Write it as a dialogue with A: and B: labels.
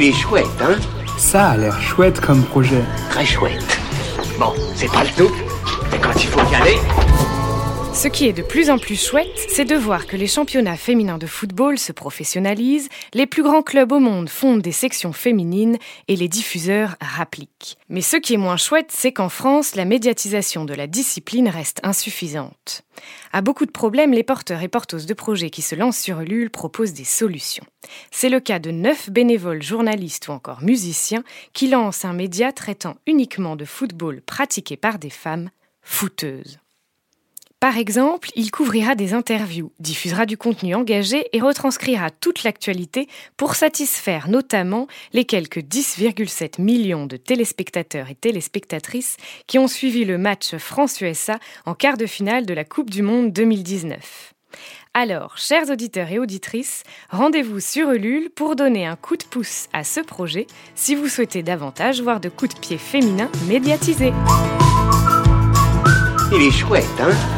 A: Il est chouette, hein
B: Ça a l'air chouette comme projet.
A: Très chouette. Bon, c'est pas le tout, mais quand il faut y aller...
C: Ce qui est de plus en plus chouette, c'est de voir que les championnats féminins de football se professionnalisent, les plus grands clubs au monde fondent des sections féminines et les diffuseurs rappliquent. Mais ce qui est moins chouette, c'est qu'en France, la médiatisation de la discipline reste insuffisante. À beaucoup de problèmes, les porteurs et porteuses de projets qui se lancent sur Ulule proposent des solutions. C'est le cas de neuf bénévoles journalistes ou encore musiciens qui lancent un média traitant uniquement de football pratiqué par des femmes footeuses. Par exemple, il couvrira des interviews, diffusera du contenu engagé et retranscrira toute l'actualité pour satisfaire notamment les quelques 10,7 millions de téléspectateurs et téléspectatrices qui ont suivi le match France-USA en quart de finale de la Coupe du Monde 2019. Alors, chers auditeurs et auditrices, rendez-vous sur Ulule pour donner un coup de pouce à ce projet si vous souhaitez davantage voir de coups de pied féminins médiatisés.
A: Il est chouette, hein?